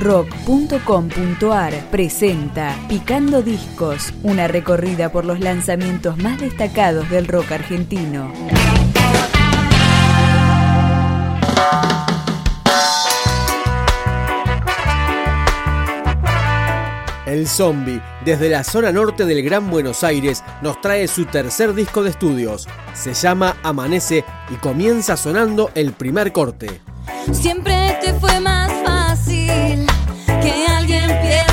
rock.com.ar presenta Picando Discos, una recorrida por los lanzamientos más destacados del rock argentino. El Zombie, desde la zona norte del Gran Buenos Aires, nos trae su tercer disco de estudios. Se llama Amanece y comienza sonando el primer corte. Siempre te fue más que alguien piense.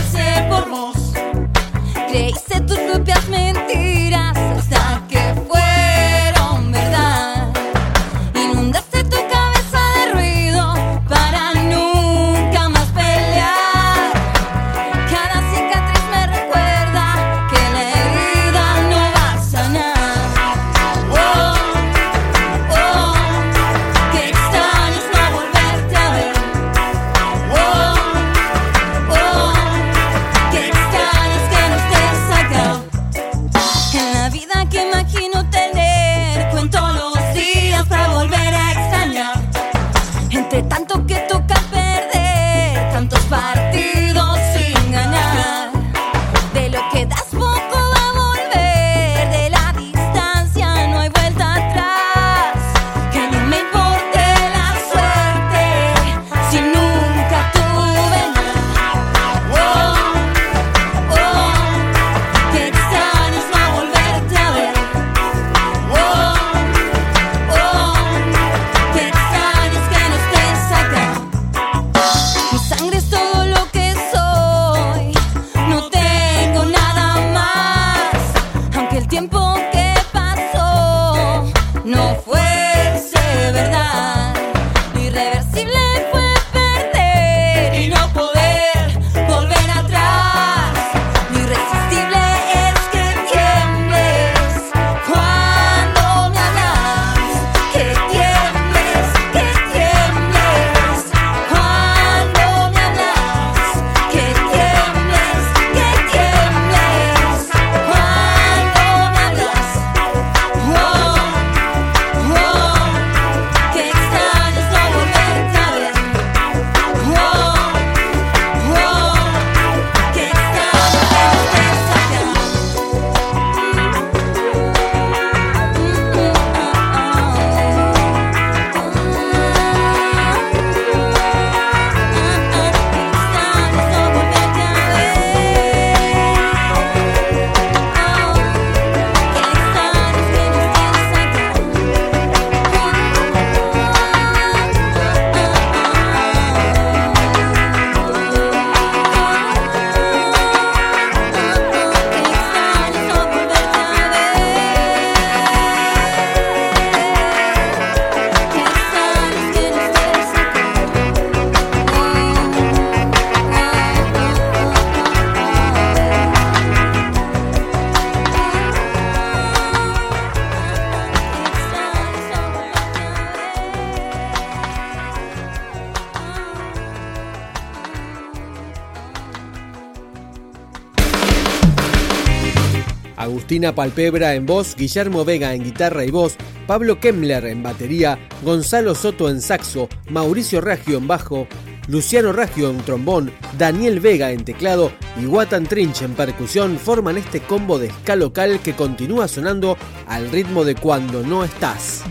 Palpebra en voz, Guillermo Vega en guitarra y voz, Pablo Kemmler en batería, Gonzalo Soto en saxo, Mauricio Raggio en bajo, Luciano Raggio en trombón, Daniel Vega en teclado y Watan Trinch en percusión forman este combo de ska local que continúa sonando al ritmo de cuando no estás.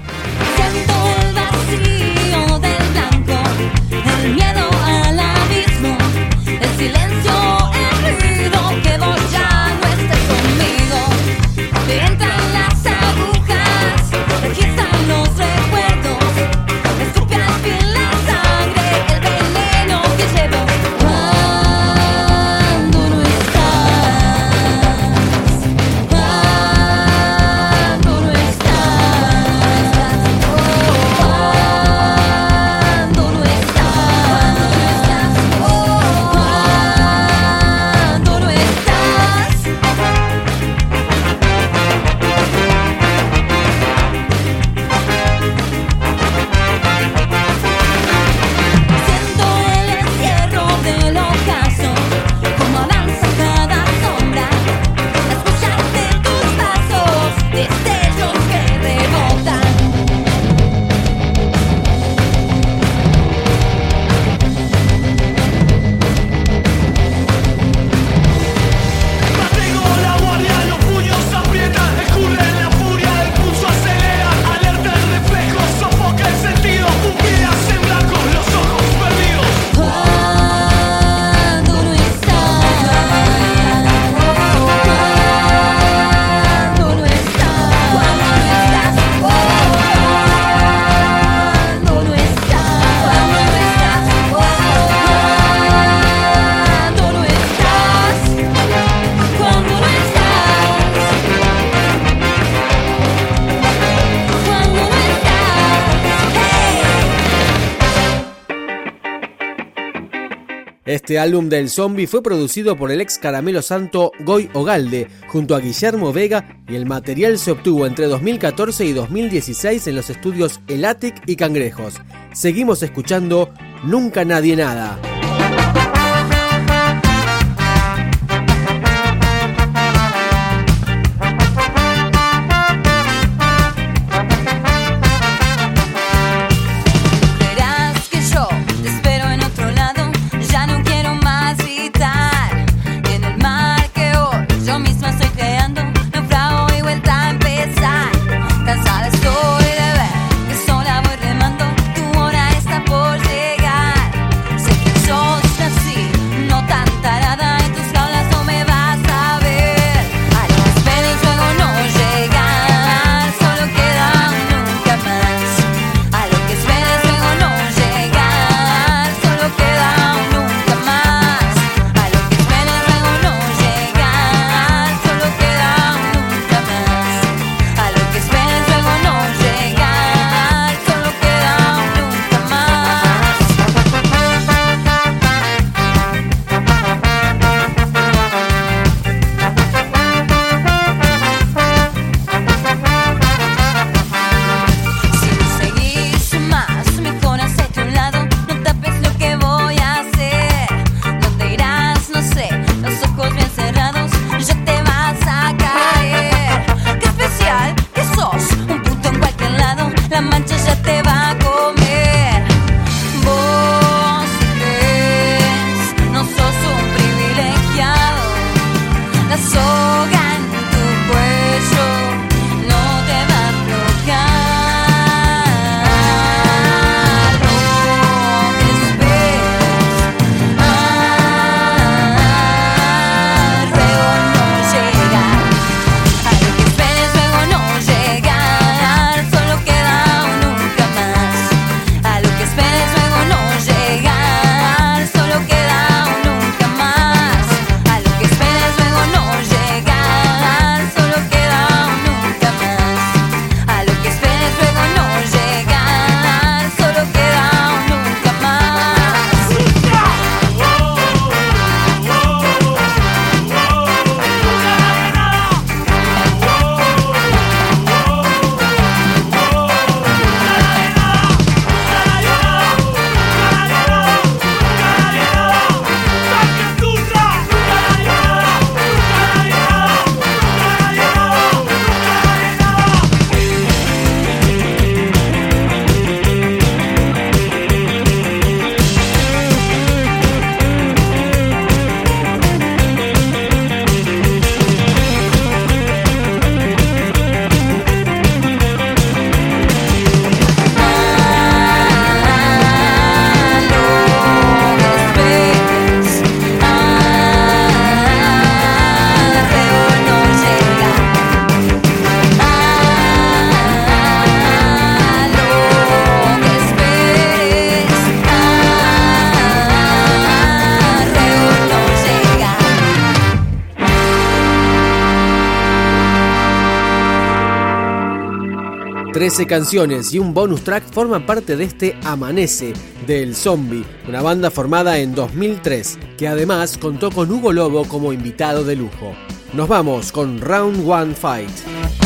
Este álbum del zombie fue producido por el ex caramelo santo Goy Ogalde junto a Guillermo Vega y el material se obtuvo entre 2014 y 2016 en los estudios El Attic y Cangrejos. Seguimos escuchando Nunca Nadie Nada. 13 canciones y un bonus track forman parte de este Amanece del Zombie, una banda formada en 2003, que además contó con Hugo Lobo como invitado de lujo. Nos vamos con Round One Fight.